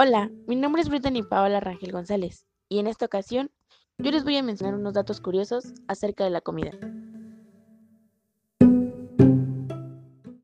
Hola, mi nombre es Brittany Paola Rangel González y en esta ocasión yo les voy a mencionar unos datos curiosos acerca de la comida.